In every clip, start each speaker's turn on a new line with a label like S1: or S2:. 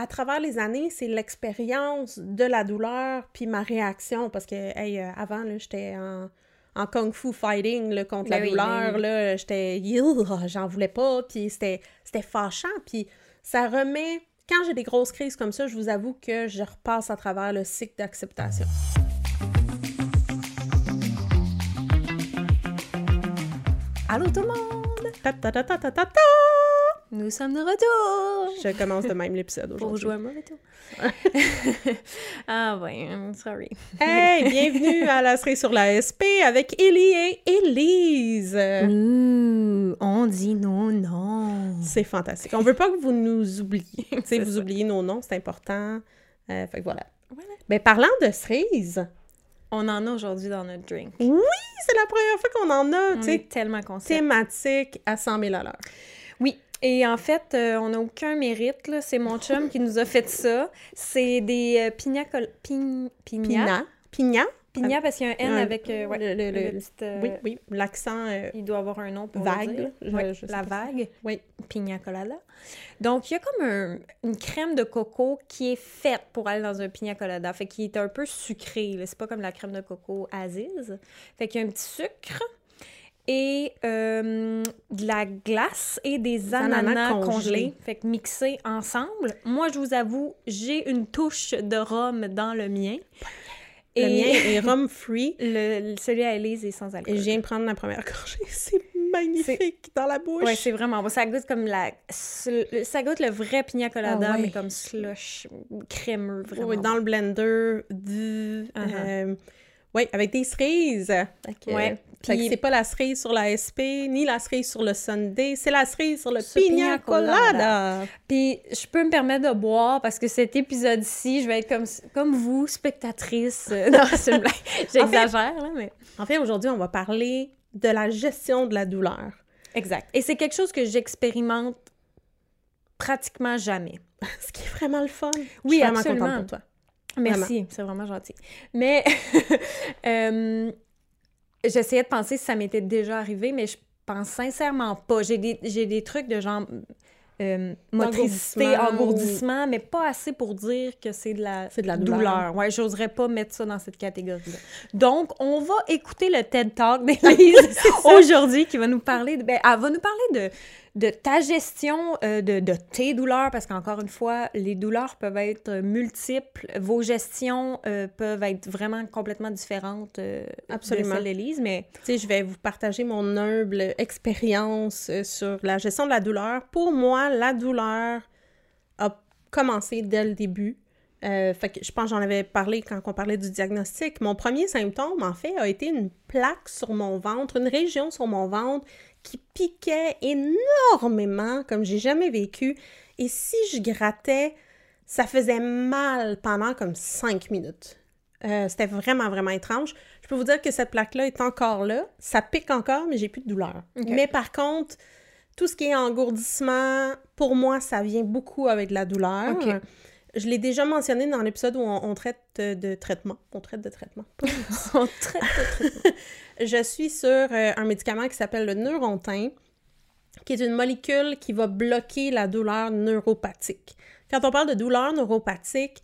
S1: à travers les années, c'est l'expérience de la douleur puis ma réaction parce que hey, euh, avant j'étais en, en kung fu fighting là, contre
S2: Ben
S1: la
S2: oui,
S1: douleur
S2: ben oui.
S1: là, j'étais j'en voulais pas puis c'était c'était fâchant puis ça remet quand j'ai des grosses crises comme ça, je vous avoue que je repasse à travers le cycle d'acceptation.
S2: Allô tout le monde!
S1: Ta ta ta ta ta ta ta!
S2: Nous sommes de retour!
S1: Je commence de même l'épisode
S2: Pour
S1: aujourd'hui.
S2: jouer un mauvais tour. ah ouais, I'm sorry.
S1: Hey, bienvenue à la série sur la SP avec Ellie et Élise.
S2: Ouh, on dit non, non.
S1: C'est fantastique. On veut pas que vous nous oubliez. Tu sais,
S2: C'est
S1: vous
S2: ça.
S1: oubliez nos noms, c'est important. Euh, fait que voilà.
S2: Voilà.
S1: Mais parlant de cerises,
S2: On en a aujourd'hui dans notre drink.
S1: oui, c'est la première fois qu'on en a,
S2: On est tellement conscients.
S1: thématique à 100 000 à l'heure.
S2: Oui. Et en fait, euh, on n'a aucun mérite. là. C'est mon chum qui nous a fait ça. C'est des euh, pina col... pin- Pina?
S1: Pina. Pina?
S2: Pina, parce qu'il y a un N
S1: Un-
S2: avec... euh, ouais,
S1: le- le-
S2: le euh,
S1: Oui, oui, l'accent euh,
S2: Il doit avoir un nom pour
S1: vague.
S2: le dire.
S1: Je-
S2: Ouais,
S1: je
S2: la vague.
S1: Oui.
S2: Pina colada. Donc, il y a comme un- une crème de coco qui est faite pour aller dans un pina colada. Fait qu'il est un peu sucré. C'est pas comme la crème de coco Aziz. Fait qu'il y a un petit sucre et euh, de la glace et des ananas,
S1: ananas
S2: congelés.
S1: congelés.
S2: Fait que mixés ensemble. Moi, je vous avoue, j'ai une touche de rhum dans le mien.
S1: Le mien est rum free.
S2: le- celui à Elise est sans alcool.
S1: Et je viens de prendre la première gorgée. C'est magnifique dans la bouche.
S2: Ouais, c'est vraiment bon. Ça goûte comme la. Ça goûte le vrai pina colada,
S1: Ah ouais.
S2: mais comme slush, crémeux, vraiment.
S1: Oui, dans le blender. Du,
S2: Uh-huh.
S1: oui, avec des cerises.
S2: Ouais,
S1: que
S2: puis-
S1: c'est pas la cerise sur la SP, ni la cerise sur le Sunday, c'est la cerise sur le pina
S2: pina colada.
S1: colada.
S2: Puis je peux me permettre de boire parce que cet épisode-ci, je vais être comme, comme vous, spectatrice. Euh, Non, c'est une blague. J'exagère, mais.
S1: En fait, aujourd'hui, on va parler de la gestion de la douleur.
S2: Exact. Et c'est quelque chose que j'expérimente pratiquement jamais.
S1: Ce qui est vraiment le fun.
S2: Oui,
S1: je suis vraiment
S2: absolument.
S1: contente pour toi.
S2: Merci, c'est vraiment gentil. Mais euh, j'essayais de penser si ça m'était déjà arrivé, mais je pense sincèrement pas. J'ai des, j'ai des trucs de genre euh, motricité,
S1: Engourdissement
S2: mais pas assez pour dire que c'est de la,
S1: C'est de la douleur.
S2: Ouais, j'oserais pas mettre ça dans cette catégorie-là. Donc, on va écouter le TED Talk d'Élise aujourd'hui qui va nous parler, de, ben, elle va nous parler de, de ta gestion euh, de, de tes douleurs, parce qu'encore une fois, les douleurs peuvent être multiples. Vos gestions euh, peuvent être vraiment complètement différentes euh,
S1: Absolument.
S2: de d'Élise, mais
S1: Tu sais, je vais vous partager mon humble expérience sur la gestion de la douleur. Pour moi, la douleur a commencé dès le début. Fait que je pense que j'en avais parlé quand on parlait du diagnostic. Mon premier symptôme, en fait, a été une plaque sur mon ventre, une région sur mon ventre qui piquait énormément, comme j'ai jamais vécu. Et si je grattais, ça faisait mal pendant comme cinq minutes. Euh, C'était vraiment, vraiment étrange. Je peux vous dire que cette plaque-là est encore là. Ça pique encore, mais j'ai plus de douleur. Mais par contre, tout ce qui est engourdissement, pour moi, ça vient beaucoup avec de la douleur. Je l'ai déjà mentionné dans l'épisode où on, on traite de, de traitement. On traite de traitement. de-
S2: on traite
S1: je suis sur euh, un médicament qui s'appelle le Neurontin, qui est une molécule qui va bloquer la douleur neuropathique. Quand on parle de douleur neuropathique,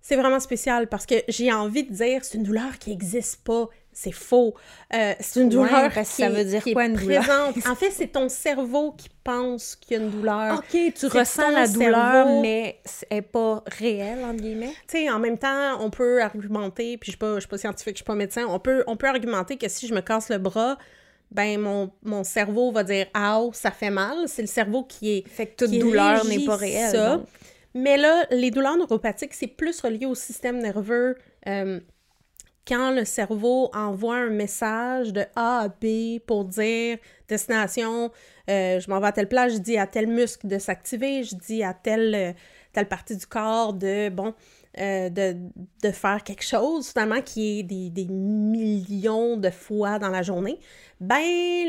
S1: c'est vraiment spécial parce que j'ai envie de dire c'est une douleur qui n'existe pas. C'est faux. Euh, c'est une
S2: Ouais,
S1: douleur
S2: parce que
S1: qui,
S2: ça veure dire
S1: qui est
S2: quoi, une douleur?
S1: présente. En fait, c'est ton cerveau qui pense qu'il y a une douleur.
S2: OK, tu ressens la douleur,
S1: cerveau.
S2: mais n'est pas réelle, entre guillemets?
S1: Tu sais, en même temps, on peut argumenter, puis je suis je suis pas scientifique, je suis pas médecin, on peut, on peut argumenter que si je me casse le bras, ben mon, mon cerveau va dire « Ow, ça fait mal ». C'est le cerveau qui est...
S2: Fait que toute douleur n'est pas réelle.
S1: ça. Mais là, les douleurs neuropathiques, c'est plus relié au système nerveux. euh, quand le cerveau envoie un message de A à B pour dire destination, euh, je m'en vais à telle place, je dis à tel muscle de s'activer, je dis à telle, euh, telle partie du corps de, bon, euh, de, de faire quelque chose, finalement, qui est des, des millions de fois dans la journée, ben,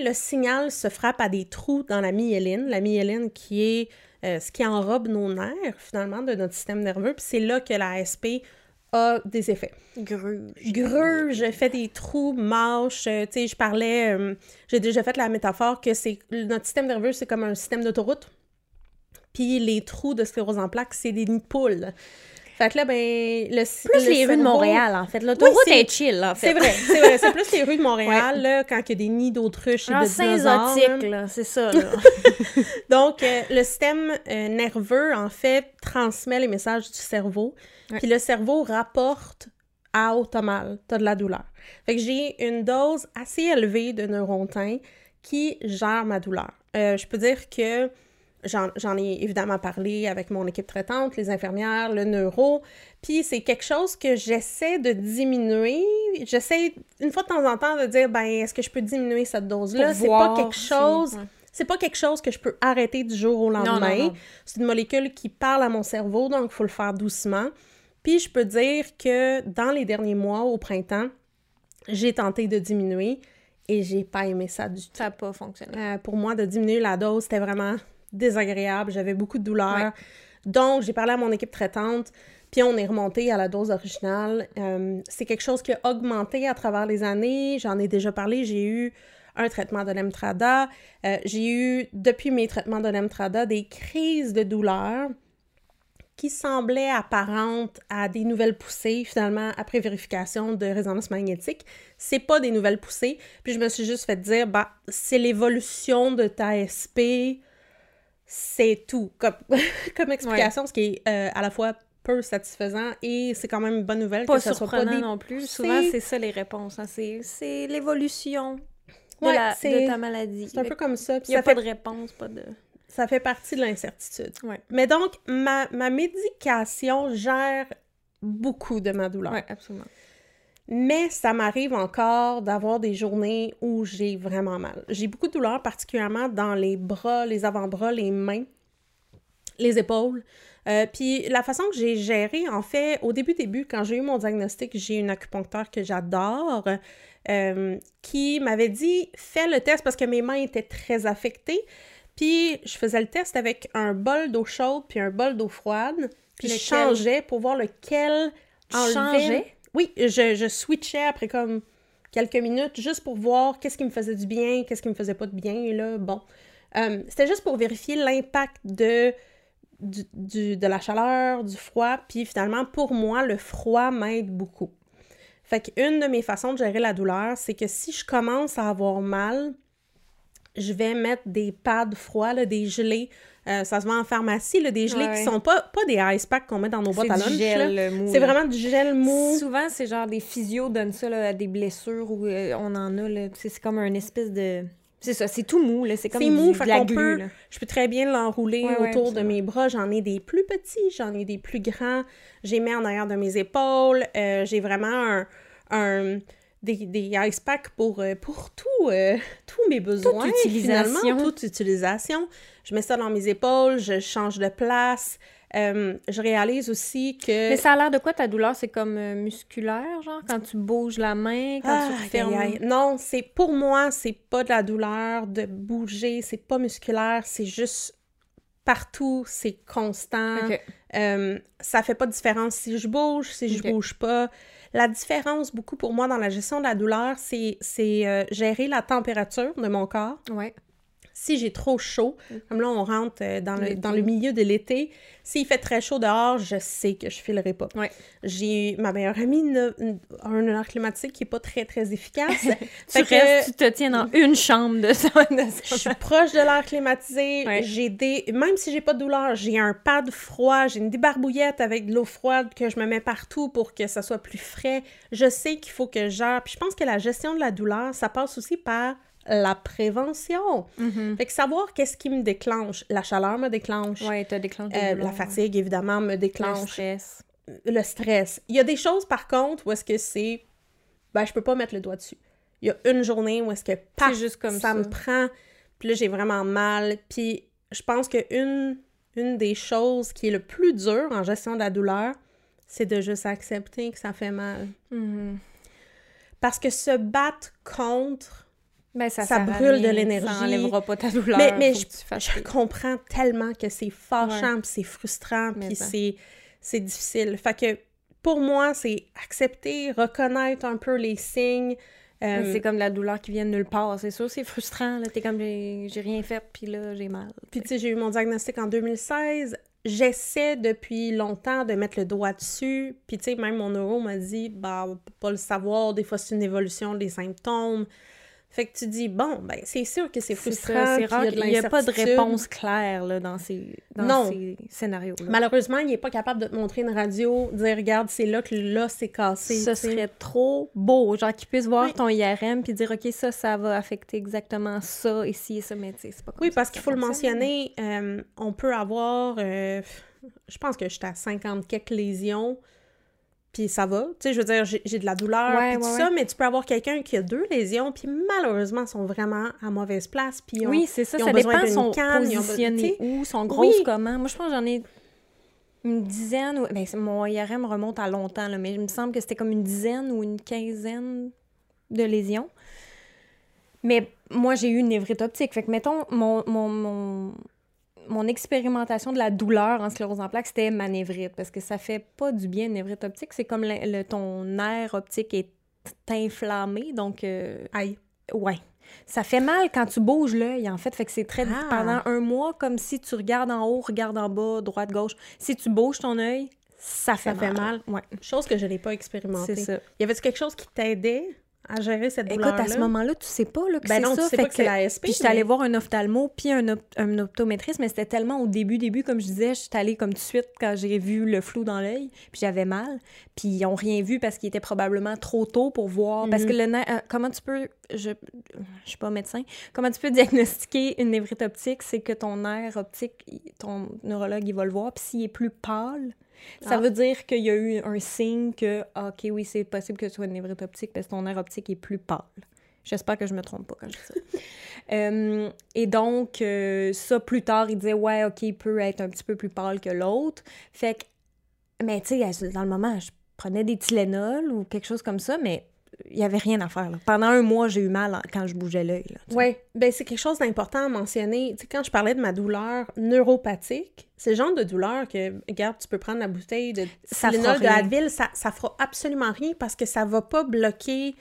S1: le signal se frappe à des trous dans la myéline. La myéline qui est ce qui enrobe nos nerfs, finalement, de notre système nerveux. Puis c'est là que la SP a des effets.
S2: Gruge.
S1: Gruge, fait des trous, mâches. euh, tu sais, je parlais, euh, j'ai déjà fait la métaphore que c'est notre système nerveux, c'est comme un système d'autoroute. Puis les trous de sclérose en plaques, c'est des nids de poules. Fait que là, ben, le
S2: Plus
S1: le
S2: les rues de Montréal, en fait. L'autoroute
S1: Oui, c'est-
S2: est chill, en fait.
S1: C'est vrai, c'est vrai. C'est plus les rues de Montréal, là, quand il y a des nids d'autruches et
S2: Genre
S1: de dinosaures.
S2: Saint-Zotique, là, c'est ça, là.
S1: Donc, euh, le système euh, nerveux, en fait, transmet les messages du cerveau.
S2: Ouais.
S1: Puis le cerveau rapporte à « oh, t'as mal, t'as de la douleur ». Fait que j'ai une dose assez élevée de neurontin qui gère ma douleur. Euh, je peux dire que j'en ai évidemment parlé avec mon équipe traitante, les infirmières, le neuro, puis c'est quelque chose que j'essaie de diminuer. J'essaie, une fois de temps en temps, de dire, ben, est-ce que je peux diminuer cette dose-là? C'est pas quelque
S2: si-
S1: chose...
S2: ouais.
S1: C'est pas quelque chose que je peux arrêter du jour au lendemain. C'est une molécule qui parle à mon cerveau, donc il faut le faire doucement. Puis je peux dire que dans les derniers mois, au printemps, j'ai tenté de diminuer et j'ai pas aimé ça du tout.
S2: Ça n'a pas fonctionné.
S1: Euh, pour moi, de diminuer la dose, c'était vraiment désagréable. J'avais beaucoup de douleur.
S2: Ouais.
S1: Donc, j'ai parlé à mon équipe traitante, puis on est remonté à la dose originale. Euh, c'est quelque chose qui a augmenté à travers les années. J'en ai déjà parlé. J'ai eu un traitement de l'Emtrada. Euh, j'ai eu, depuis mes traitements de l'Emtrada, des crises de douleur qui semblaient apparentes à des nouvelles poussées, finalement, après vérification de résonance magnétique. C'est pas des nouvelles poussées. Puis je me suis juste fait dire, bah, c'est l'évolution de ta SP, c'est tout. Comme, comme explication, ce qui est euh, à la fois peu satisfaisant et c'est quand même une bonne nouvelle
S2: Pas
S1: que ça soit pas des
S2: non plus. Souvent, c'est ça les réponses. hein. C'est c'est l'évolution de,
S1: Ouais,
S2: de ta maladie.
S1: C'est un peu comme ça.
S2: Il n'y a
S1: ça,
S2: pas
S1: fait,
S2: de réponse, pas de...
S1: ça fait partie de l'incertitude.
S2: Ouais.
S1: Mais donc, ma, ma médication gère beaucoup de ma douleur.
S2: Oui, absolument.
S1: Mais ça m'arrive encore d'avoir des journées où j'ai vraiment mal. J'ai beaucoup de douleur, particulièrement dans les bras, les avant-bras, les mains, les épaules. Euh, puis la façon que j'ai géré, en fait, au début, début, quand j'ai eu mon diagnostic, j'ai une acupuncteur que j'adore euh, qui m'avait dit fais le test parce que mes mains étaient très affectées. Puis je faisais le test avec un bol d'eau chaude puis un bol d'eau froide. Puis je changeais pour voir lequel enlevait-
S2: changeais?
S1: Oui, je, switchais après comme quelques minutes juste pour voir qu'est-ce qui me faisait du bien, qu'est-ce qui me faisait pas de bien. Bon. Euh, C'était juste pour vérifier l'impact de, la chaleur, du froid. Puis finalement, pour moi, le froid m'aide beaucoup. Fait qu'une de mes façons de gérer la douleur, c'est que si je commence à avoir mal, je vais mettre des pads froids, des gelés. Euh, ça se vend en pharmacie, là, des gelés
S2: Ouais.
S1: qui sont pas, pas des ice packs qu'on met dans nos boîtes à
S2: C'est
S1: lunch.
S2: du
S1: là.
S2: gel euh, mou.
S1: C'est vraiment du gel mou.
S2: Souvent, c'est genre des physios donnent ça là, à des blessures où euh, on en a. là. C'est comme un espèce de. C'est ça, c'est tout mou. là. C'est comme
S1: mou, fait qu'on peut-. Je peux très bien l'enrouler
S2: Ouais, ouais,
S1: autour de mes bras. J'en ai des plus petits, j'en ai des plus grands. J'ai mis en arrière de mes épaules. Euh, j'ai vraiment un, un- des, des ice packs pour, euh, pour tout, euh, tous mes besoins.
S2: utilisation.
S1: Finalement, toute utilisation. Je mets ça dans mes épaules, je change de place. Euh, je réalise aussi que...
S2: Mais ça a l'air de quoi ta douleur? C'est comme euh, musculaire, genre, quand tu bouges la main, quand tu
S1: Aïe,
S2: refermes?
S1: aïe, aïe. Non, c'est pour moi, c'est pas de la douleur de bouger, c'est pas musculaire, c'est juste partout, c'est constant.
S2: Ok.
S1: Euh, ça fait pas de différence si je bouge, si je
S2: Ok.
S1: bouge pas. La différence, beaucoup pour moi, dans la gestion de la douleur, c'est c'est, euh, gérer la température de mon corps.
S2: Ouais.
S1: Si j'ai trop chaud, comme là, on rentre euh, dans, le, dans le milieu de l'été, s'il fait très chaud dehors, je sais que je filerai pas.
S2: Ouais.
S1: J'ai ma meilleure amie a un air climatique qui est pas très, très efficace.
S2: Tu
S1: que-
S2: restes, tu te tiens dans une chambre de de
S1: je suis proche de l'air climatisé.
S2: Ouais.
S1: J'ai des. Même si j'ai pas de douleur, j'ai un pad froid, j'ai une débarbouillette avec de l'eau froide que je me mets partout pour que ça soit plus frais. Je sais qu'il faut que je gère. Puis je pense que la gestion de la douleur, ça passe aussi par la prévention.
S2: Mhm.
S1: Fait que savoir qu'est-ce qui me déclenche. La chaleur me déclenche.
S2: Ouais,
S1: Euh, la fatigue, évidemment, me
S2: ouais. Le
S1: déclenche.
S2: stress.
S1: Le stress. Il y a des choses, par contre, où est-ce que c'est... Ben, je peux pas mettre le doigt dessus. Il y a une journée où est-ce que, paf,
S2: juste comme
S1: ça,
S2: ça.
S1: me prend, puis là, j'ai vraiment mal. Puis je pense que une, une des choses qui est le plus dur en gestion de la douleur, c'est de juste accepter que ça fait mal.
S2: Mhm.
S1: Parce que se battre contre...
S2: Ben, ça,
S1: Ça brûle de l'énergie.
S2: Ça enlèvera pas ta douleur.
S1: mais mais je, comprends tellement que c'est fâchant, puis c'est frustrant,
S2: Mais
S1: puis
S2: ça.
S1: c'est, c'est difficile. Fait que pour moi, c'est accepter, reconnaître un peu les signes,
S2: Mais
S1: Euh,
S2: C'est comme la douleur qui vient de nulle part. C'est sûr, c'est frustrant. Là. T'es comme, j'ai j'ai rien fait, puis là, j'ai mal.
S1: Puis, tu sais, j'ai eu mon diagnostic en 2016. J'essaie depuis longtemps de mettre le doigt dessus. Puis, tu sais, même mon neuro m'a dit, bah, on peut pas le savoir. Des fois, c'est une évolution des symptômes. Fait que tu dis, bon, ben, c'est sûr que c'est frustrant.
S2: c'est rare.
S1: il a
S2: n'y a pas de réponse claire là, dans ces, dans
S1: Non.
S2: ces scénarios-là.
S1: Malheureusement, il n'est pas capable de te montrer une radio, dire, regarde, c'est là que là, c'est cassé.
S2: Ce serait trop beau, genre qu'ils puissent voir
S1: Oui.
S2: ton IRM puis dire OK ça ça va affecter exactement ça ici et ça mais tu sais c'est pas comme
S1: Oui,
S2: ça
S1: parce qu'il faut le mentionner, euh, on peut avoir, euh, je pense que j'étais à 50 quelques lésions, puis ça va. Tu sais, je veux dire, j'ai de la douleur,
S2: Ouais,
S1: puis tout
S2: ouais,
S1: ça, mais tu peux avoir quelqu'un qui a deux lésions, puis malheureusement, sont vraiment à mauvaise place, puis
S2: Oui, c'est ça,
S1: ils ont
S2: ça
S1: besoin
S2: dépend sont
S1: canne,
S2: positionnés où, sont grosses
S1: Oui.
S2: comment. Moi je pense que j'en ai une dizaine ou ben mon IRM remonte à longtemps là, mais il me semble que c'était comme une dizaine ou une quinzaine de lésions. Mais moi j'ai eu une névrite optique, fait que mettons mon mon, mon mon expérimentation de la douleur en sclérose en plaques, c'était ma névrite, parce que ça fait pas du bien, une névrite optique. C'est comme le, le- ton nerf optique est inflammé, donc... euh,
S1: Aïe.
S2: ouais. Ça fait mal quand tu bouges l'œil, en fait. Fait que c'est très...
S1: Ah.
S2: Pendant un mois, comme si tu regardes en haut, regardes en bas, droite, gauche. Si tu bouges ton œil, ça fait
S1: Ça fait mal.
S2: Ouais,
S1: Chose que je n'ai pas expérimentée.
S2: c'est ça.
S1: Y avait-tu quelque chose qui t'aidait? À gérer cette
S2: Écoute,
S1: douleur-là?
S2: à ce moment-là, tu sais pas là, que
S1: Ben
S2: c'est
S1: non,
S2: ça.
S1: tu sais
S2: fait
S1: pas que c'est la SP,
S2: Puis j'étais
S1: mais-
S2: allée voir un ophtalmo puis un, op- un optométriste, mais c'était tellement au début, début, comme je disais, j'étais allée comme tout de suite quand j'ai vu le flou dans l'œil, puis j'avais mal. Puis ils ont rien vu parce qu'il était probablement trop tôt pour voir. Parce que le nerf, euh, comment tu peux, je, je suis pas médecin, comment tu peux diagnostiquer une névrite optique, c'est que ton nerf optique, ton neurologue, il va le voir, puis s'il est plus pâle, ça
S1: Ah.
S2: veut dire qu'il y a eu un signe que, ah, OK, oui, c'est possible que ce soit une névrite optique parce que ton nerf optique est plus pâle. J'espère que je me trompe pas quand je dis ça. Euh, et donc, euh, ça, plus tard, il disait, ouais, OK, il peut être un petit peu plus pâle que l'autre. Fait que, mais tu sais, dans le moment, je prenais des Tylenol ou quelque chose comme ça, mais il y avait rien à faire. là. Pendant un mois, j'ai eu mal quand je bougeais l'œil.
S1: Oui, ben c'est quelque chose d'important à mentionner. Tu sais, quand je parlais de ma douleur neuropathique, c'est le genre de douleur que, regarde, tu peux prendre la bouteille de Tylenol de. Advil, ça, ça fera absolument rien parce que ça va pas bloquer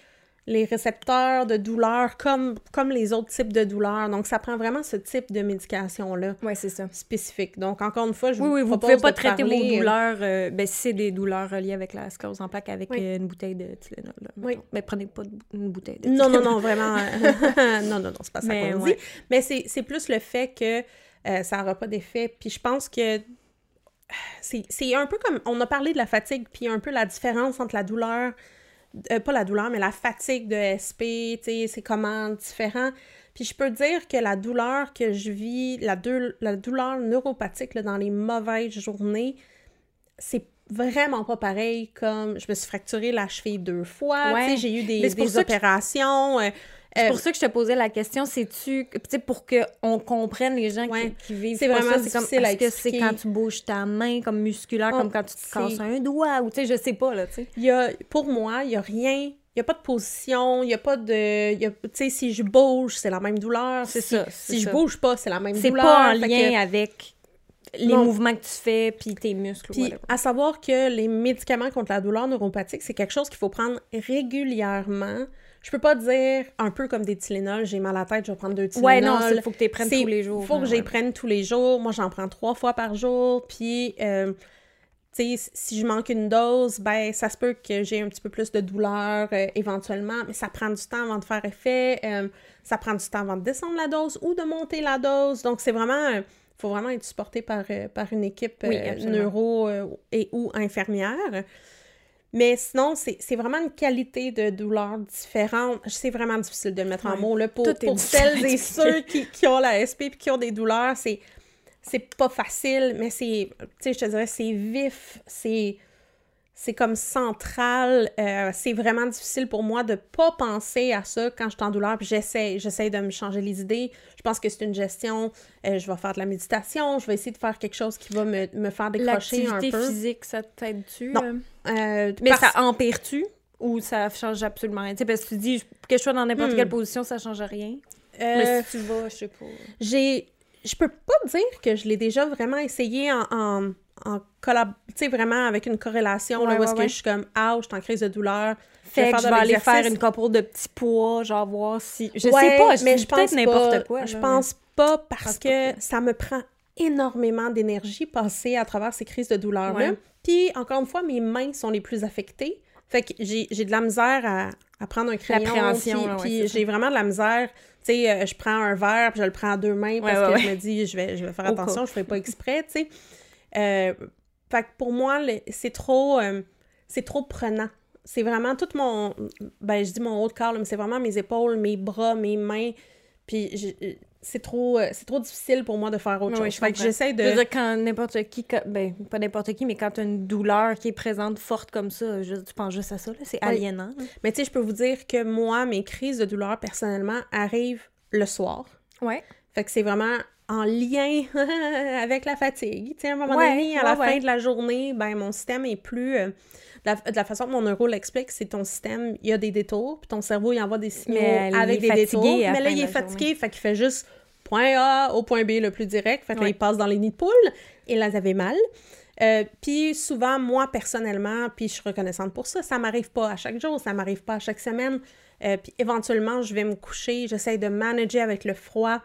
S1: les récepteurs de douleur comme, comme les autres types de douleurs. Donc, ça prend vraiment ce type de médication-là
S2: Ouais, c'est ça.
S1: spécifique. Donc, encore une fois, je
S2: Oui, oui, vous
S1: propose
S2: pouvez pas traiter
S1: parler,
S2: vos
S1: euh,
S2: douleurs, euh, ben, si c'est des douleurs reliées avec la sclérose en plaques, avec
S1: Oui.
S2: euh, une bouteille de Tylenol. là,
S1: Oui.
S2: Mais prenez pas de une bouteille de
S1: Non, non, non, vraiment. non, non, non, c'est pas ça qu'on
S2: ouais.
S1: dit. Mais c'est c'est plus le fait que euh, ça n'aura pas d'effet. Puis je pense que c'est c'est un peu comme. On a parlé de la fatigue, puis un peu la différence entre la douleur. Euh, pas la douleur, mais la fatigue de SP, c'est comment différent. Puis je peux dire que la douleur que je vis, la, dou- la douleur neuropathique là, dans les mauvaises journées, c'est vraiment pas pareil comme je me suis fracturé la cheville deux fois,
S2: Ouais.
S1: j'ai eu des,
S2: que
S1: opérations. euh,
S2: C'est
S1: euh,
S2: pour ça que je te posais la question, c'est-tu, tu sais, pour qu'on comprenne les gens qui-
S1: Ouais.
S2: qui, vivent
S1: C'est vraiment
S2: ça, c'est comme, est-ce que c'est quand tu bouges ta main comme musculaire,
S1: Oh,
S2: comme quand tu te
S1: c'est-
S2: casses un doigt, ou tu sais, je sais pas, là, tu sais.
S1: Pour moi, il y a rien, il y a pas de position, il y a pas de, tu sais, si je bouge, c'est la même douleur.
S2: C'est
S1: si,
S2: ça, c'est
S1: Si je
S2: ça.
S1: bouge pas, c'est la même
S2: C'est
S1: douleur.
S2: pas en lien
S1: que-
S2: avec les
S1: Non.
S2: mouvements que tu fais, puis tes muscles,
S1: Puis, à savoir que les médicaments contre la douleur neuropathique, c'est quelque chose qu'il faut prendre régulièrement. Je peux pas dire, un peu comme des Tylenol, j'ai mal à la tête, je vais prendre deux Tylenol.
S2: Ouais, non, il faut que tu les prennes tous les jours.
S1: faut que j'y prenne tous les jours. Moi, j'en prends trois fois par jour. Puis, euh, tu sais, si je manque une dose, ben, ça se peut que j'ai un petit peu plus de douleur euh, éventuellement, mais ça prend du temps avant de faire effet. euh, ça prend du temps avant de descendre la dose ou de monter la dose. Donc, c'est vraiment. Il faut vraiment être supporté par, par une équipe
S2: Oui,
S1: euh, neuro euh, et ou infirmière. Mais sinon, c'est vraiment une qualité de douleur différente. C'est vraiment difficile de le mettre en mots. Là, pour pour celles et ceux qui, qui ont la SP et qui ont des douleurs, c'est c'est pas facile, mais c'est, tu sais, je te dirais, c'est vif, c'est c'est comme central. euh, c'est vraiment difficile pour moi de pas penser à ça quand je suis en douleur. Puis j'essaie, j'essaie de me changer les idées. Je pense que c'est une gestion. euh, je vais faire de la méditation. Je vais essayer de faire quelque chose qui va me, me faire décrocher un
S2: L'activité
S1: peu.
S2: physique, ça t'aide-tu?
S1: Non.
S2: euh? Mais
S1: parce-
S2: ça empire-tu? Ou ça change absolument rien? Tu sais, parce que tu dis que je sois dans n'importe
S1: Hmm.
S2: quelle position, ça change rien. Mais si tu vas, je sais pas.
S1: J'ai. Je peux pas dire que je l'ai déjà vraiment essayé en, en, en collab... Tu sais, vraiment avec une corrélation, là,
S2: Ouais,
S1: où est-ce
S2: ouais,
S1: que je suis comme, ah, je suis en crise de douleur.
S2: Fait
S1: faire
S2: que je vais aller faire une couple de petits poids, genre voir si... Je sais pas, je
S1: mais je pense
S2: n'importe
S1: pas.
S2: quoi.
S1: Je
S2: là,
S1: pense pas parce que
S2: pas
S1: ça me prend énormément d'énergie passer à travers ces crises de douleur-là.
S2: Ouais.
S1: Puis, encore une fois, mes mains sont les plus affectées. Fait que j'ai de la misère à, à prendre un crayon. Puis,
S2: là,
S1: puis j'ai vraiment de la misère. Tu sais, euh, je prends un verre, puis je le prends à deux mains parce que je me dis, je vais, je vais faire attention, je ferai pas exprès, tu sais. Euh, fait que pour moi, c'est trop, euh, c'est trop prenant. C'est vraiment tout mon, ben je dis mon haut de corps, là, mais c'est vraiment mes épaules, mes bras, mes mains. Puis c'est trop, euh, c'est trop difficile pour moi de faire autre
S2: Oui,
S1: chose.
S2: je
S1: fait que j'essaie
S2: Je veux
S1: de...
S2: dire, quand n'importe qui, quand- ben, pas n'importe qui, mais quand tu as une douleur qui est présente, forte comme ça, je, tu penses juste à ça, là, c'est
S1: Oui.
S2: aliénant. là.
S1: Mais tu sais, je peux vous dire que moi, mes crises de douleur, personnellement, arrivent le soir.
S2: Ouais.
S1: Fait que c'est vraiment en lien avec la fatigue. Tu sais, à un moment
S2: Ouais,
S1: donné, à
S2: ouais,
S1: la fin de la journée, ben mon système est plus... euh, de, la, de la façon que mon neuro l'explique, c'est ton système, il y a des détours, puis ton cerveau, il envoie des signaux
S2: Mais
S1: avec des détours. Mais là, il est fatigué, fait qu'il fait juste point A au point B le plus direct. Fait que là, il passe dans les nids de poule, et là, j'avais mal. Euh, puis souvent, moi, personnellement, puis je suis reconnaissante pour ça, ça m'arrive pas à chaque jour, ça m'arrive pas à chaque semaine. Euh, puis éventuellement, je vais me coucher, j'essaie de manager avec le froid,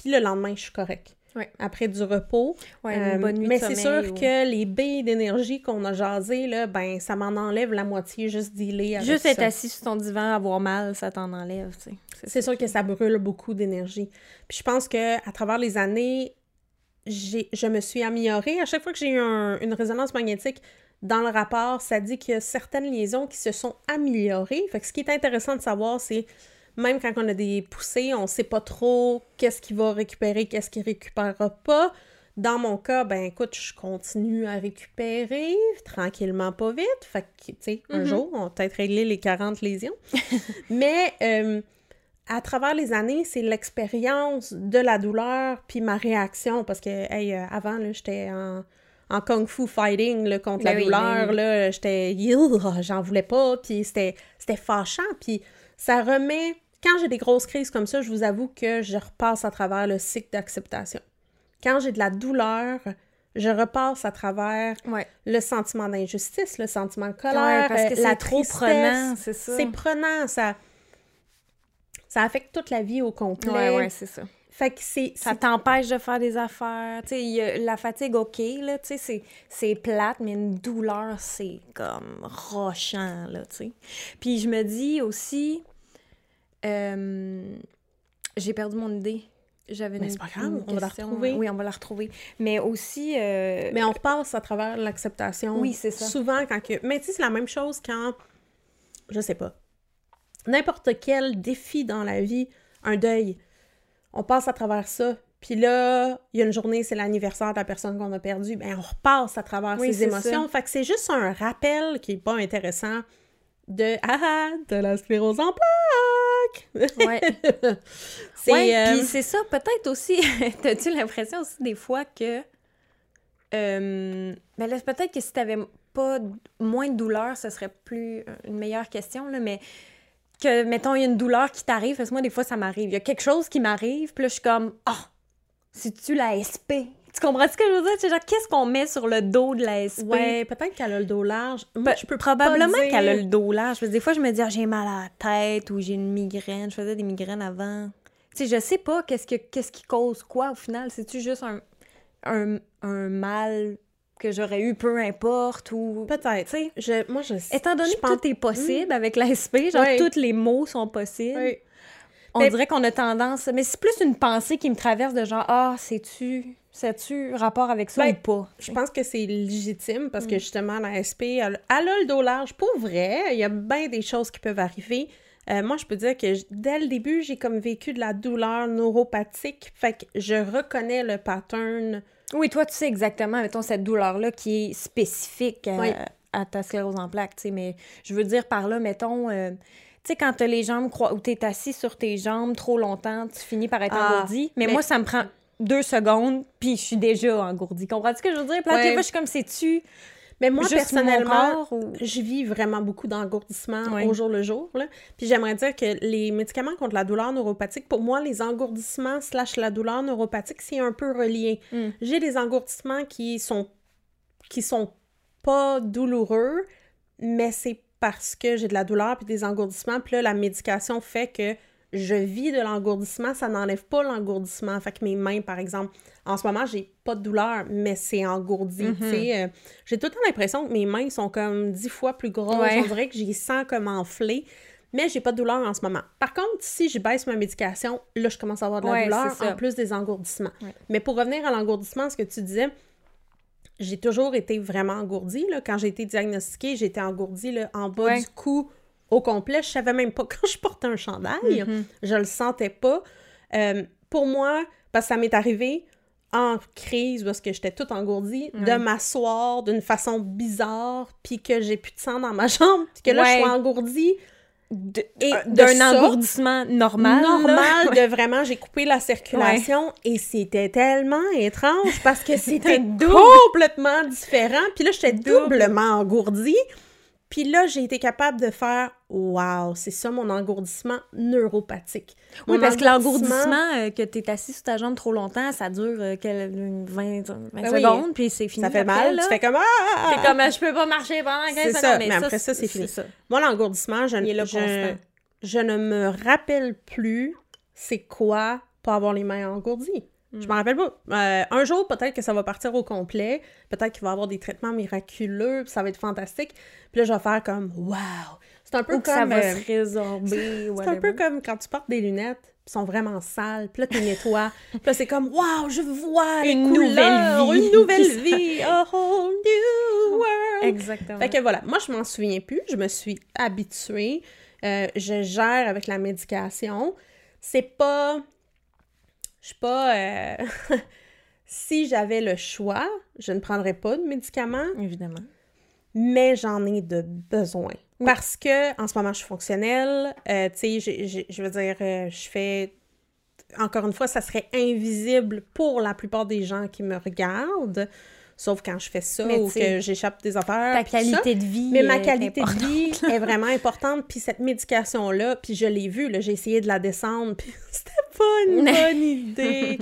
S1: puis le lendemain, je suis correcte.
S2: Ouais.
S1: Après du repos.
S2: Ouais,
S1: Euh,
S2: une bonne nuit
S1: mais c'est sûr
S2: ou-
S1: que les billes d'énergie qu'on a jasées, là, ben, ça m'en enlève la moitié juste dealer avec
S2: Juste être assis sur ton divan, avoir mal, ça t'en enlève.
S1: C'est sûr que ça brûle beaucoup d'énergie. Puis je pense que à travers les années, je me suis améliorée. À chaque fois que j'ai eu un- une résonance magnétique dans le rapport, ça dit qu'il y a certaines liaisons qui se sont améliorées. Fait que ce qui est intéressant de savoir, c'est même quand on a des poussées, on sait pas trop qu'est-ce qui va récupérer, qu'est-ce qui récupérera pas. Dans mon cas, ben écoute, je continue à récupérer tranquillement, pas vite. Fait que, tu sais, un
S2: Mhm.
S1: jour, on va peut-être régler les 40 lésions. Mais euh, à travers les années, c'est l'expérience de la douleur puis ma réaction. Parce que, hey, euh, avant, là, j'étais en, en kung fu fighting là, contre
S2: Ben
S1: la
S2: oui,
S1: douleur.
S2: ben oui.
S1: là, j'étais, j'en voulais pas. Puis c'était, c'était fâchant. Puis ça remet. Quand j'ai des grosses crises comme ça, je vous avoue que je repasse à travers le cycle d'acceptation. Quand j'ai de la douleur, je repasse à travers
S2: Ouais.
S1: le sentiment d'injustice, le sentiment de colère,
S2: Ouais, parce que
S1: euh,
S2: c'est
S1: la
S2: trop prenant, c'est ça.
S1: C'est prenant, ça. Ça affecte toute la vie au complet.
S2: Ouais, ouais, c'est ça.
S1: Fait que c'est.
S2: Ça t'empêche de faire des affaires. Tu sais, la fatigue, OK, là, tu sais, c'est- c'est plate, mais une douleur, c'est comme rochant, là, tu sais. Puis je me dis aussi, euh, j'ai perdu mon idée. J'avais
S1: Mais
S2: une-
S1: c'est pas grave, on va la retrouver.
S2: Oui, on va la retrouver. Mais aussi, euh,
S1: Mais on repasse à travers l'acceptation.
S2: Oui, c'est ça.
S1: Souvent, quand que. Mais tu sais, c'est la même chose quand. Je sais pas. N'importe quel défi dans la vie, un deuil, on passe à travers ça. Puis là, il y a une journée, c'est l'anniversaire de la personne qu'on a perdue. Ben, on repasse à travers
S2: Oui,
S1: ces
S2: c'est
S1: émotions. Fait que c'est juste un rappel qui est pas intéressant de Ah ah, de la sclérose en plaques!
S2: ouais.
S1: c'est.
S2: Ouais,
S1: euh,
S2: c'est ça, peut-être aussi, t'as-tu l'impression aussi des fois que, euh, ben là, peut-être que si t'avais pas moins de douleur, ce serait plus euh, une meilleure question, là, mais que, mettons, il y a une douleur qui t'arrive, parce que moi, des fois, ça m'arrive. Il y a quelque chose qui m'arrive, puis là, je suis comme, ah, c'est-tu la SP? Tu comprends ce que je veux dire? C'est genre, qu'est-ce qu'on met sur le dos de la SP?
S1: Ouais, peut-être qu'elle a le dos large. Moi, je peux
S2: probablement
S1: dire-
S2: qu'elle a le dos large. Parce que des fois, je me dis, ah, j'ai mal à la tête ou j'ai une migraine. Je faisais des migraines avant. Tu sais, je sais pas qu'est-ce, que, qu'est-ce qui cause quoi au final. C'est-tu juste un, un, un mal que j'aurais eu, peu importe, ou...
S1: Peut-être.
S2: Tu sais,
S1: Je, moi, je
S2: étant donné
S1: je
S2: que
S1: pense-
S2: tout est possible avec la SP, genre tous les mots sont possibles,
S1: Oui.
S2: on
S1: Mais-
S2: dirait qu'on a tendance... Mais c'est plus une pensée qui me traverse de genre, ah, sais-tu... Sais-tu rapport avec ça
S1: Ben,
S2: ou pas?
S1: Je pense que c'est légitime parce
S2: Mm.
S1: que justement, la SP, elle, elle a le dos large. Pour vrai, il y a bien des choses qui peuvent arriver. Euh, moi, je peux dire que dès le début, j'ai comme vécu de la douleur neuropathique. Fait que je reconnais le pattern.
S2: Oui, toi, tu sais exactement, mettons, cette douleur-là qui est spécifique à,
S1: Oui.
S2: à ta sclérose en plaques, tu sais, mais je veux dire par là, mettons, euh, tu sais, quand t'as les jambes, croi- ou t'es assis sur tes jambes trop longtemps, tu finis par être
S1: Ah,
S2: engourdi, mais,
S1: mais-
S2: moi, ça me prend deux secondes, puis je suis déjà engourdie. Comprends-tu ce que je veux dire? Là,
S1: Ouais.
S2: je suis comme, sais-tu?
S1: Mais moi,
S2: juste
S1: personnellement,
S2: mon corps ou...
S1: je vis vraiment beaucoup d'engourdissement
S2: Oui.
S1: au jour le jour. Là. Puis j'aimerais dire que les médicaments contre la douleur neuropathique, pour moi, les engourdissements slash la douleur neuropathique, c'est un peu relié.
S2: Mm.
S1: J'ai des engourdissements qui sont qui sont pas douloureux, mais c'est parce que j'ai de la douleur puis des engourdissements. Puis là, la médication fait que je vis de l'engourdissement, ça n'enlève pas l'engourdissement. Fait que mes mains, par exemple, en ce moment, j'ai pas de douleur, mais c'est engourdi.
S2: Mhm.
S1: Euh, j'ai tout le temps l'impression que mes mains sont comme dix fois plus grosses.
S2: Ouais.
S1: On dirait que j'y sens comme enflées. Mais j'ai pas de douleur en ce moment. Par contre, si je baisse ma médication, là, je commence à avoir de la
S2: Ouais,
S1: douleur, en plus des engourdissements.
S2: Ouais.
S1: Mais pour revenir à l'engourdissement, ce que tu disais, j'ai toujours été vraiment engourdie. Là. Quand j'ai été diagnostiquée, j'étais engourdie là, en bas du cou au complet. Je savais même pas quand je portais un chandail.
S2: Mhm.
S1: Je le sentais pas. Euh, pour moi, parce que ça m'est arrivé en crise parce que j'étais toute engourdie, de m'asseoir d'une façon bizarre, puis que j'ai plus de sang dans ma jambe, puis que là, je suis engourdie.
S2: Euh, d'un engourdissement normal. là.
S1: normal de vraiment, j'ai coupé la circulation et c'était tellement étrange parce que c'était complètement différent. Puis là, j'étais
S2: Double.
S1: doublement engourdie. Puis là, j'ai été capable de faire Waouh, c'est ça mon engourdissement neuropathique.
S2: Oui, parce que
S1: engourdissement-
S2: l'engourdissement, euh, que tu es assis sur ta jambe trop longtemps, ça dure euh, quel- une 20, 20
S1: Ben oui.
S2: secondes, puis c'est fini.
S1: ça fait
S2: après,
S1: mal.
S2: là.
S1: Tu fais comme Ah!
S2: T'es comme, euh, je peux pas marcher pendant 15
S1: C'est
S2: secondes.
S1: ça, mais après ça, c'est fini.
S2: ça.
S1: Moi, l'engourdissement, je, je, je ne me rappelle plus c'est quoi pas avoir les mains engourdies. Je
S2: Hmm.
S1: m'en rappelle pas. Euh, un jour, peut-être que ça va partir au complet. Peut-être qu'il va y avoir des traitements miraculeux, puis ça va être fantastique. Puis là, je vais faire comme Wow! C'est un peu
S2: Ou
S1: comme.
S2: ça va
S1: euh,
S2: se résorber,
S1: c'est un peu comme quand tu portes des lunettes, puis sont vraiment sales, puis là, tu nettoies. puis là, c'est comme Wow, je vois les
S2: Une
S1: couleurs,
S2: nouvelle vie.
S1: Une nouvelle vie! A whole new world!
S2: Exactement.
S1: Fait que voilà, moi je m'en souviens plus, je me suis habituée, Euh, je gère avec la médication. C'est pas. Je suis pas. euh, si j'avais le choix, je ne prendrais pas de médicaments,
S2: Évidemment.
S1: mais j'en ai de besoin. Parce que en ce moment, je suis fonctionnelle. euh, tu sais, je veux dire, euh, je fais. Encore une fois, ça serait invisible pour la plupart des gens qui me regardent. Sauf quand je fais ça
S2: Mais
S1: ou que j'échappe des affaires.
S2: Ta qualité de vie.
S1: Mais ma qualité de vie est vraiment importante. Puis cette médication-là, puis je l'ai vue, j'ai essayé de la descendre, puis c'était pas une bonne idée.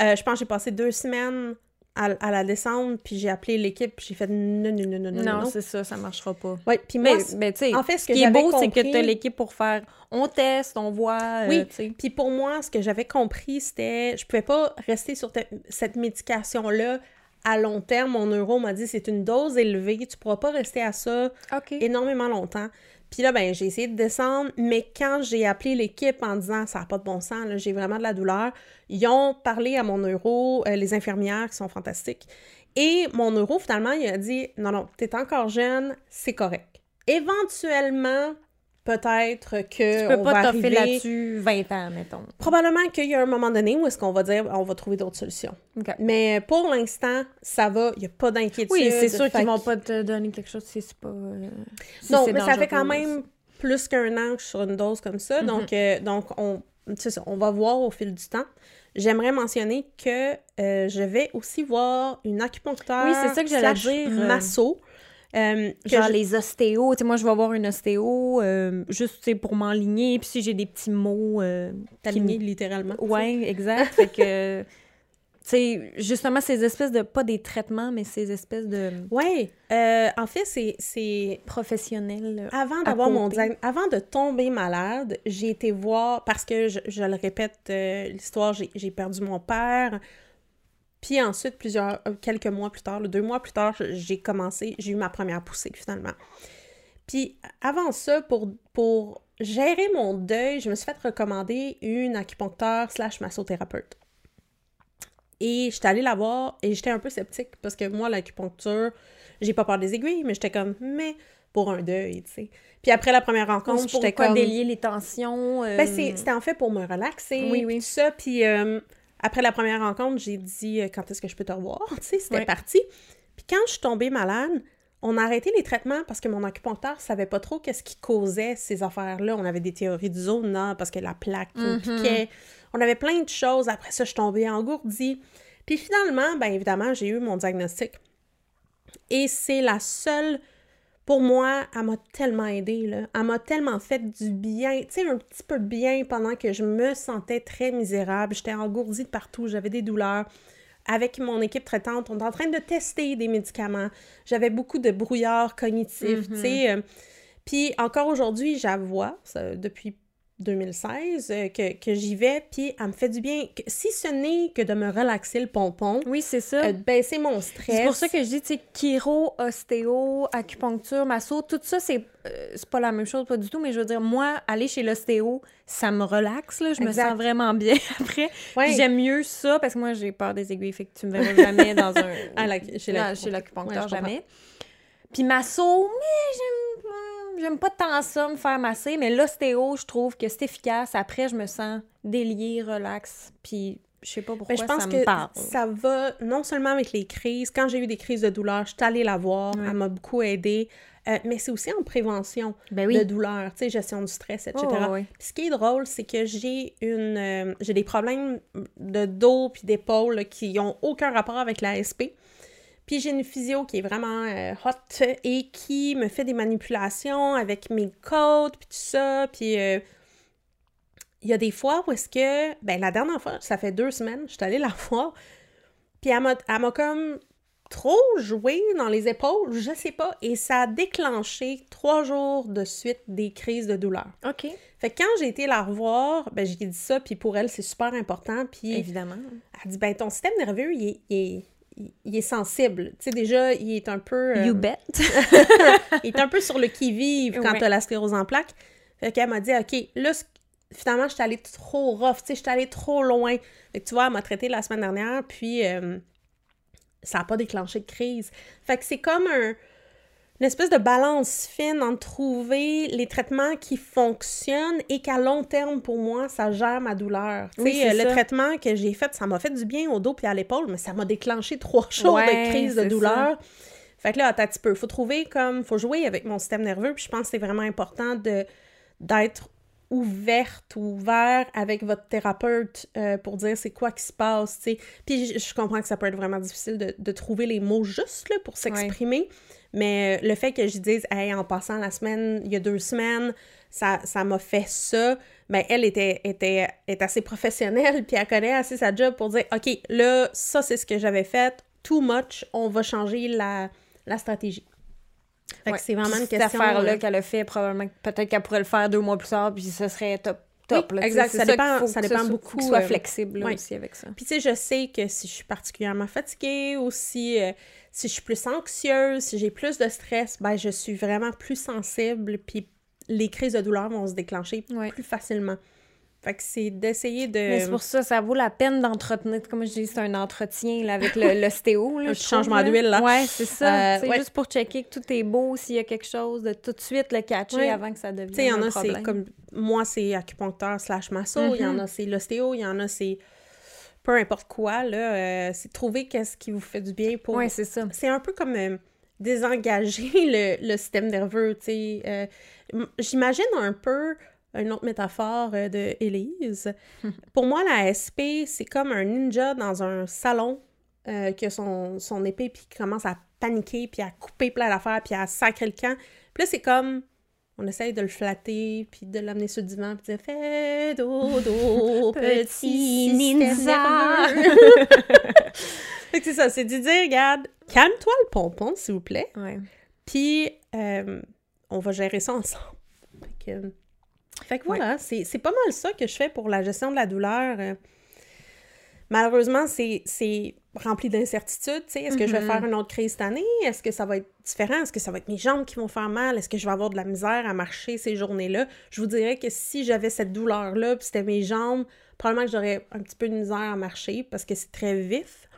S1: Euh, je pense que j'ai passé deux semaines à, à la descendre, puis j'ai appelé l'équipe, puis j'ai fait non, non, non, non, non,
S2: Non,
S1: non.
S2: c'est ça, ça marchera pas.
S1: Ouais, puis moi,
S2: Mais, mais tu sais,
S1: en fait, ce
S2: ce
S1: que
S2: qui est beau, c'est que tu as l'équipe pour faire on teste, on voit. euh,
S1: Oui.
S2: tu sais.
S1: Puis pour moi, ce que j'avais compris, c'était je pouvais pas rester sur te- cette médication-là à long terme. Mon neuro m'a dit c'est une dose élevée, tu pourras pas rester à ça énormément longtemps. Puis là, ben, j'ai essayé de descendre, mais quand j'ai appelé l'équipe en disant ça n'a pas de bon sens, j'ai vraiment de la douleur, ils ont parlé à mon neuro, euh, les infirmières qui sont fantastiques. Et mon neuro, finalement, il a dit non, non, t'es encore jeune, c'est correct. Éventuellement, peut-être que.
S2: Tu peux
S1: on
S2: pas
S1: va arriver-
S2: là-dessus 20 ans, mettons.
S1: Probablement qu'il y a un moment donné où est-ce qu'on va dire on va trouver d'autres solutions. Mais pour l'instant, ça va, il n'y a pas d'inquiétude.
S2: Oui, c'est sûr qu'ils vont
S1: que-
S2: pas te donner quelque chose si c'est pas. euh, si
S1: non, mais ça fait quand même plus qu'un an que je suis sur une dose comme ça.
S2: Mhm.
S1: Donc, euh, donc on, ça, on va voir au fil du temps. J'aimerais mentionner que euh, je vais aussi voir une acupuncteur.
S2: Oui, c'est ça que j'allais dire,
S1: Masso. Euh,
S2: Genre
S1: je-
S2: les ostéos, tu sais, moi je vais voir une ostéo euh, juste tu sais, pour m'enligner, puis si j'ai des petits mots. Euh,
S1: t'aligner littéralement.
S2: Ouais, exact. fait que. Tu sais, justement, ces espèces de. Pas des traitements, mais ces espèces de.
S1: Ouais. euh, en fait, c'est-
S2: là.
S1: Avant d'avoir mon
S2: côté.
S1: diag- avant de tomber malade, j'ai été voir parce que je, je le répète l'histoire, j'ai j'ai perdu mon père. Puis ensuite, plusieurs euh, quelques mois plus tard, deux mois plus tard, j'ai commencé, j'ai eu ma première poussée finalement. Puis avant ça, pour, pour gérer mon deuil, je me suis fait recommander une acupuncteur slash massothérapeute. Et j'étais allée la voir et j'étais un peu sceptique parce que moi, l'acupuncture, j'ai pas peur des aiguilles, mais j'étais comme, mais pour un deuil, tu sais. Puis après la première rencontre, j'étais comme...
S2: délier les tensions. euh,
S1: Ben, c'est- c'était en fait pour me relaxer.
S2: Oui, oui.
S1: tout ça. Puis euh, après la première rencontre, j'ai dit euh, quand est-ce que je peux te revoir? Tu sais, c'était
S2: Ouais.
S1: parti. Puis quand je suis tombée malade, on a arrêté les traitements parce que mon acupuncteur savait pas trop qu'est-ce qui causait ces affaires-là. On avait des théories du zona parce que la plaque qui
S2: Mhm.
S1: piquait. On avait plein de choses. Après ça, je suis tombée engourdie. Puis finalement, ben évidemment, j'ai eu mon diagnostic. Et c'est la seule pour moi, elle m'a tellement aidée, là. Elle m'a tellement fait du bien, tu sais, un petit peu de bien pendant que je me sentais très misérable. J'étais engourdie de partout, j'avais des douleurs. avec mon équipe traitante, on est en train de tester des médicaments. J'avais beaucoup de brouillard cognitif, tu sais. euh, puis encore aujourd'hui, j'avoue, depuis 2016, euh, que, que j'y vais, puis elle me fait du bien. Que- si ce n'est que de me relaxer le pompon,
S2: Oui, c'est ça.
S1: euh, de baisser mon stress.
S2: C'est pour ça que je dis, tu sais, chiro, ostéo, acupuncture, masso, tout ça, c'est euh, c'est pas la même chose, pas du tout, mais je veux dire, moi, aller chez l'ostéo, ça me relaxe, là, je me sens vraiment bien après.
S1: Ouais.
S2: J'aime mieux ça, parce que moi, j'ai peur des aiguilles, fait que tu me verras jamais dans un...
S1: Ah, la- chez l'acupuncteur. Ouais,
S2: jamais. Puis masso, mais j'aime. J'aime pas tant ça, me faire masser, mais l'ostéo, je trouve que c'est efficace. Après, je me sens délié, relax, puis je sais pas pourquoi
S1: Mais Ben, je pense
S2: ça
S1: que
S2: me parle.
S1: ça va non seulement avec les crises. Quand j'ai eu des crises de douleur, je suis allée la voir. Elle m'a beaucoup aidée. Euh, mais c'est aussi en prévention
S2: Ben oui.
S1: de douleur, tu sais, gestion du stress, etc.
S2: Oh,
S1: ce qui est drôle, c'est que j'ai une, euh, j'ai des problèmes de dos puis d'épaule qui ont aucun rapport avec la SP. Puis j'ai une physio qui est vraiment euh, hot et qui me fait des manipulations avec mes côtes puis tout ça. Puis euh, il y a des fois où est-ce que, ben la dernière fois, ça fait deux semaines, je suis allée la voir, puis elle m'a, elle m'a comme trop joué dans les épaules, je sais pas, et ça a déclenché trois jours de suite des crises de douleur.
S2: OK.
S1: Fait que quand j'ai été la revoir, ben j'ai dit ça, puis pour elle, c'est super important, puis
S2: Évidemment.
S1: elle dit, ben ton système nerveux, il est, il est, il- est sensible. Tu sais, déjà, il est un peu... euh,
S2: You bet.
S1: il est un peu sur le qui-vive quand
S2: Ouais.
S1: t'as la sclérose en plaques. Fait qu'elle m'a dit, OK, là, finalement, je suis allée trop rough, tu sais, je suis allée trop loin. Fait que tu vois, elle m'a traité la semaine dernière, puis euh, ça n'a pas déclenché de crise. Fait que c'est comme un- une espèce de balance fine entre trouver les traitements qui fonctionnent et qu'à long terme, pour moi, ça gère ma douleur. Tu
S2: Oui,
S1: euh, le traitement que j'ai fait, ça m'a fait du bien au dos puis à l'épaule, mais ça m'a déclenché trois jours
S2: Ouais,
S1: de crise de douleur. Fait que là, attends un petit peu. Faut trouver comme. Faut jouer avec mon système nerveux. Puis je pense que c'est vraiment important de d'être ouverte ou ouvert avec votre thérapeute euh, pour dire c'est quoi qui se passe, tu sais. Puis je, je comprends que ça peut être vraiment difficile de, de trouver les mots justes là, pour s'exprimer. Mais euh, le fait que je dise, hey, en passant la semaine, il y a deux semaines, ça ça m'a fait ça, ben elle était, était, est assez professionnelle, puis elle connaît assez sa job pour dire, OK, là, ça, c'est ce que j'avais fait, too much, on va changer la, la stratégie.
S2: Ouais.
S1: c'est vraiment une
S2: cette
S1: question...
S2: affaire-là
S1: euh,
S2: qu'elle a fait, probablement, peut-être qu'elle pourrait le faire deux mois plus tard, puis ce serait top. top
S1: Oui,
S2: là,
S1: exact. Ça dépend-
S2: faut
S1: ça dépend
S2: soit-
S1: beaucoup,
S2: soit
S1: euh,
S2: flexible là,
S1: ouais.
S2: aussi avec ça.
S1: Puis tu sais, je sais que si je suis particulièrement fatiguée ou si, euh, si je suis plus anxieuse, si j'ai plus de stress, ben je suis vraiment plus sensible, puis les crises de douleur vont se déclencher
S2: Ouais.
S1: plus facilement. Fait que c'est d'essayer de...
S2: Mais c'est pour ça, ça vaut la peine d'entretenir. Comme je dis, c'est un entretien là, avec le- l'ostéo.
S1: Un
S2: je
S1: petit
S2: trouve,
S1: changement d'huile, là.
S2: Ouais, c'est ça.
S1: Euh,
S2: c'est
S1: ouais.
S2: juste pour checker que tout est beau, s'il y a quelque chose, de tout de suite le catcher
S1: Ouais.
S2: avant que ça devienne
S1: Tu sais, il y en
S2: un
S1: a, c'est comme... Moi, c'est acupuncteur slash masso, il y en
S2: Mhm.
S1: a, c'est l'ostéo, il y en a, c'est... Peu importe quoi, là, euh, c'est trouver qu'est-ce qui vous fait du bien pour...
S2: Ouais, c'est ça.
S1: c'est un peu comme euh, désengager le, le système nerveux, tu sais. J'imagine un peu une autre métaphore euh, de Élise. Pour moi, la SP, c'est comme un ninja dans un salon euh, qui a son, son épée puis qui commence à paniquer puis à couper plein d'affaires puis à sacrer le camp. Puis là, c'est comme... On essaye de le flatter, puis de l'amener sur le divan, puis de dire « Fais dodo, petit
S2: ninja.
S1: Fait que c'est ça, c'est de dire, regarde, calme-toi le pompon, s'il vous plaît,
S2: Ouais.
S1: puis euh, on va gérer ça ensemble. Fait que, fait que voilà, c'est c'est pas mal ça que je fais pour la gestion de la douleur. Euh, Malheureusement, c'est c'est rempli d'incertitudes. Est-ce que je vais
S2: Mhm.
S1: faire une autre crise cette année? Est-ce que ça va être différent? Est-ce que ça va être mes jambes qui vont faire mal? Est-ce que je vais avoir de la misère à marcher ces journées-là? Je vous dirais que si j'avais cette douleur-là, puis c'était mes jambes, probablement que j'aurais un petit peu de misère à marcher parce que c'est très vif.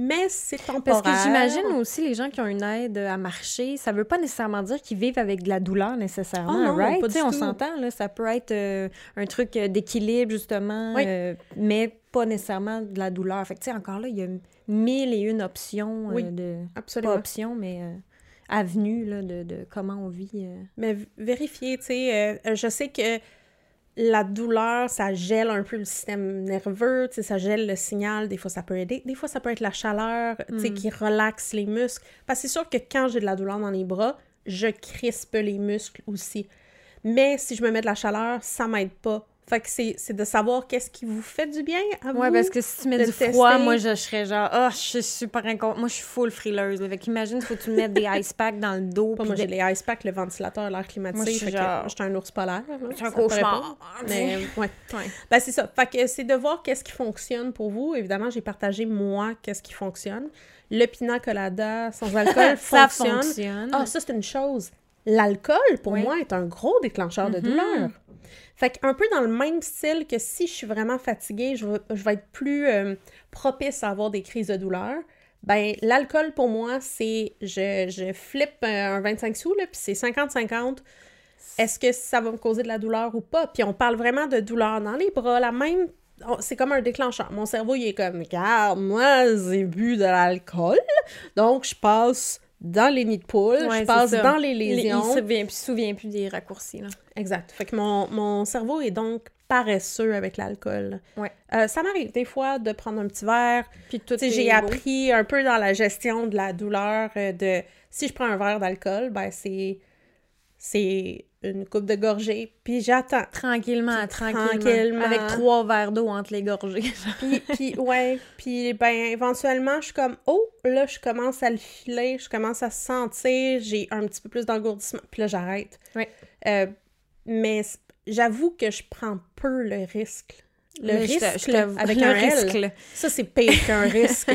S1: Mais c'est temporaire.
S2: Parce que j'imagine aussi les gens qui ont une aide à marcher, ça veut pas nécessairement dire qu'ils vivent avec de la douleur nécessairement,
S1: Oh non,
S2: right?
S1: pas du
S2: on s'entend, là, ça peut être euh, un truc euh, d'équilibre, justement,
S1: Oui.
S2: euh, mais pas nécessairement de la douleur. Fait que, tu sais, encore là, il y a mille et une options euh,
S1: Oui,
S2: de...
S1: Absolument.
S2: Pas options, mais avenues, là, de, de comment on vit.
S1: Mais vérifier, tu sais, je sais que la douleur, ça gèle un peu le système nerveux, tu sais, ça gèle le signal, des fois ça peut aider, des fois ça peut être la chaleur, tu sais,
S2: Mm.
S1: qui relaxe les muscles. Parce que c'est sûr que quand j'ai de la douleur dans les bras, je crispe les muscles aussi. Mais si je me mets de la chaleur, ça m'aide pas. Fait que c'est c'est de savoir qu'est-ce qui vous fait du bien à vous.
S2: Ouais, parce que si tu mets du froid, moi, je serais genre, ah, je suis super inconfortable. Moi, je suis full frileuse. Fait qu'imagine, faut que tu mettes des ice packs dans le dos.
S1: Pas moi, j'ai les ice packs, le ventilateur, l'air climatisé.
S2: Moi, je suis
S1: que
S2: genre-
S1: j'étais un ours polaire. là,
S2: C'est un cauchemar.
S1: Mais, ouais.
S2: Ouais.
S1: Ben, c'est ça. Fait que c'est de voir qu'est-ce qui fonctionne pour vous. Évidemment, j'ai partagé, moi, qu'est-ce qui fonctionne. Le pina colada sans alcool
S2: Ça
S1: fonctionne.
S2: fonctionne.
S1: Ah, ça, c'est une chose. L'alcool, pour
S2: Oui.
S1: moi, est un gros déclencheur de
S2: Mhm.
S1: douleur. Fait qu'un peu dans le même style que si je suis vraiment fatiguée, je vais, je vais être plus euh, propice à avoir des crises de douleur. Ben, l'alcool, pour moi, c'est... Je, flippe euh, un 25 sous, là, puis c'est 50-50. Est-ce que ça va me causer de la douleur ou pas? Puis on parle vraiment de douleur dans les bras, la même... C'est comme un déclencheur. Mon cerveau, il est comme, regarde, moi, j'ai bu de l'alcool, donc je passe dans les nids de poule,
S2: Ouais,
S1: je passe dans les lésions.
S2: Il se souvient, plus- se souvient plus des raccourcis, là.
S1: Exact. Fait que mon, mon cerveau est donc paresseux avec l'alcool.
S2: Ouais.
S1: Euh, ça m'arrive des fois de prendre un petit verre.
S2: Puis tout
S1: j'ai appris un peu dans la gestion de la douleur euh, de si je prends un verre d'alcool, ben c'est c'est une coupe de gorgée, puis j'attends.
S2: Tranquillement, tranquillement,
S1: tranquillement.
S2: Avec trois verres d'eau entre les gorgées.
S1: Puis, puis ouais, puis ben éventuellement, je suis comme oh, là je commence à le filer, je commence à sentir, j'ai un petit peu plus d'engourdissement, puis là j'arrête.
S2: Oui.
S1: Euh, mais j'avoue que je prends peu le risque. Le
S2: Mais je te-
S1: risque
S2: je te-
S1: avec
S2: le
S1: un
S2: risque,
S1: L. Ça, c'est pire qu'un risque.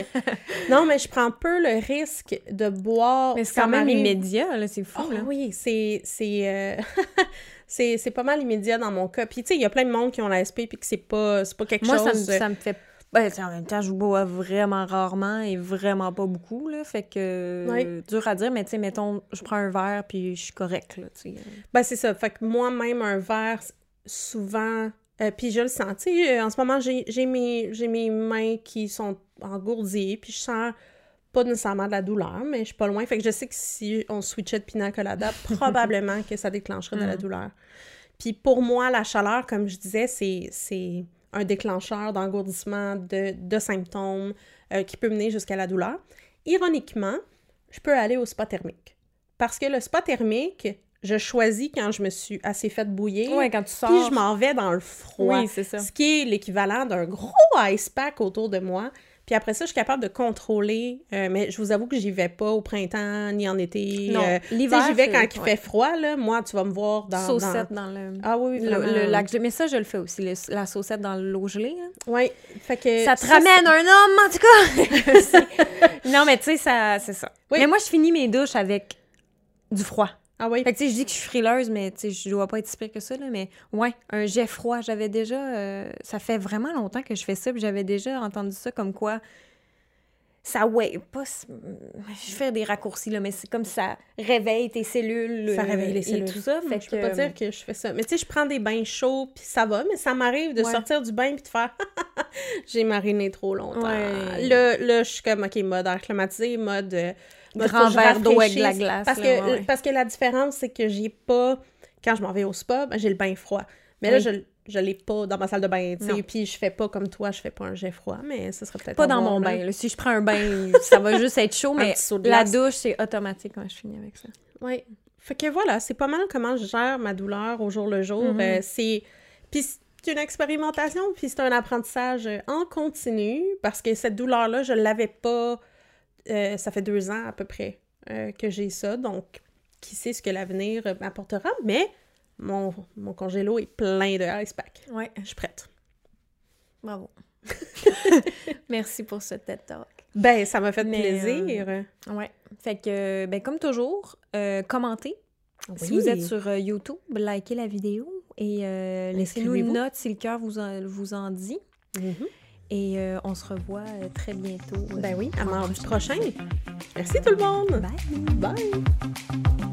S1: Non, mais je prends peu le risque de boire.
S2: Mais c'est
S1: Ça
S2: quand même immédiat, là, c'est fou,
S1: Oh,
S2: là.
S1: oui, c'est c'est euh, c'est c'est pas mal immédiat dans mon cas. Puis tu sais, il y a plein de monde qui ont la SP puis que c'est pas c'est pas quelque
S2: Moi,
S1: chose.
S2: ça me,
S1: de-
S2: ça me fait... Ben, en même temps, je bois vraiment rarement et vraiment pas beaucoup, là, fait que... Dur à dire, mais tu sais, mettons, je prends un verre puis je suis correcte, là, tu sais.
S1: Ben, c'est ça. Fait que moi-même, un verre, souvent. Euh, puis je le sens. Tu sais, en ce moment, j'ai mes, mes mains qui sont engourdies, puis je sens pas nécessairement de la douleur, mais je suis pas loin. Fait que je sais que si on switchait de pina colada, probablement que ça déclencherait de la
S2: Mm.
S1: douleur. Puis pour moi, la chaleur, comme je disais, c'est c'est un déclencheur d'engourdissement, de, de symptômes euh, qui peut mener jusqu'à la douleur. Ironiquement, je peux aller au spa thermique. Parce que le spa thermique, je choisis quand je me suis assez fait bouillir,
S2: Ouais, quand tu sors...
S1: puis je m'en vais dans le froid.
S2: Oui, c'est ça.
S1: Ce qui est l'équivalent d'un gros ice pack autour de moi. Puis après ça, je suis capable de contrôler. euh, mais je vous avoue que j'y vais pas au printemps ni en été.
S2: Non,
S1: euh, tu sais,
S2: l'hiver,
S1: j'y vais quand il
S2: ouais.
S1: fait froid, là. Moi, tu vas me voir dans...
S2: Saucette
S1: dans...
S2: dans, le...
S1: Ah oui, oui,
S2: le,
S1: vraiment.
S2: le lac gelé. Mais ça, je le fais aussi, le- la saucette dans l'eau gelée. là.
S1: Oui, fait que...
S2: Ça te ramène un homme, en tout cas! Non, mais tu sais, ça, c'est ça.
S1: Oui.
S2: Mais moi, je finis mes douches avec du froid.
S1: Ah oui,
S2: Fait que, tu sais, je dis que je suis frileuse, mais tu sais, je dois pas être si pire que ça, là. Mais ouais, un jet froid, j'avais déjà... euh, ça fait vraiment longtemps que je fais ça, puis j'avais déjà entendu ça comme quoi... Ça, ouais, pas... Je fais des raccourcis, là, mais c'est comme ça réveille tes cellules.
S1: ça
S2: euh,
S1: réveille les cellules.
S2: Et tout ça, fait
S1: je peux pas
S2: que-
S1: dire que je fais ça. Mais tu sais, je prends des bains chauds, puis ça va, mais ça m'arrive de
S2: Ouais.
S1: sortir du bain puis de faire j'ai mariné trop longtemps.
S2: Ouais.
S1: Là, là, je suis comme, OK, mode air climatisé, mode... euh, mode
S2: Grand verre d'eau avec de la glace,
S1: Parce,
S2: là,
S1: que,
S2: ouais,
S1: parce que la différence, c'est que j'ai pas... Quand je m'en vais au spa, ben, j'ai le bain froid. Mais là, je, je l'ai pas dans ma salle de bain, tu sais. Puis je fais pas comme toi, je fais pas un jet froid, mais ce serait peut-être
S2: Pas dans mon bain. là. Si je prends un bain, ça va juste être chaud, mais la
S1: glace.
S2: douche, c'est automatique quand je finis avec ça.
S1: Oui. Fait que voilà, c'est pas mal comment je gère ma douleur au jour le jour.
S2: Mhm.
S1: Euh, c'est... Puis c'est une expérimentation, puis c'est un apprentissage euh, en continu, parce que cette douleur-là, je l'avais pas... euh, ça fait deux ans à peu près euh, que j'ai ça, donc qui sait ce que l'avenir euh, m'apportera, mais mon, mon congélo est plein de ice pack.
S2: Ouais,
S1: Je suis prête.
S2: bravo. Merci pour ce TED Talk.
S1: Ben, ça m'a fait
S2: Mais,
S1: plaisir.
S2: Ouais. Fait que, ben, comme toujours, euh, commentez. Si vous êtes sur euh, YouTube, likez la vidéo et euh, laissez-nous une note si le cœur vous en, vous en dit.
S1: Mhm.
S2: Et euh, on se revoit euh, très bientôt.
S1: Ben oui, à mardi prochain. Merci tout le monde.
S2: Bye!
S1: Bye.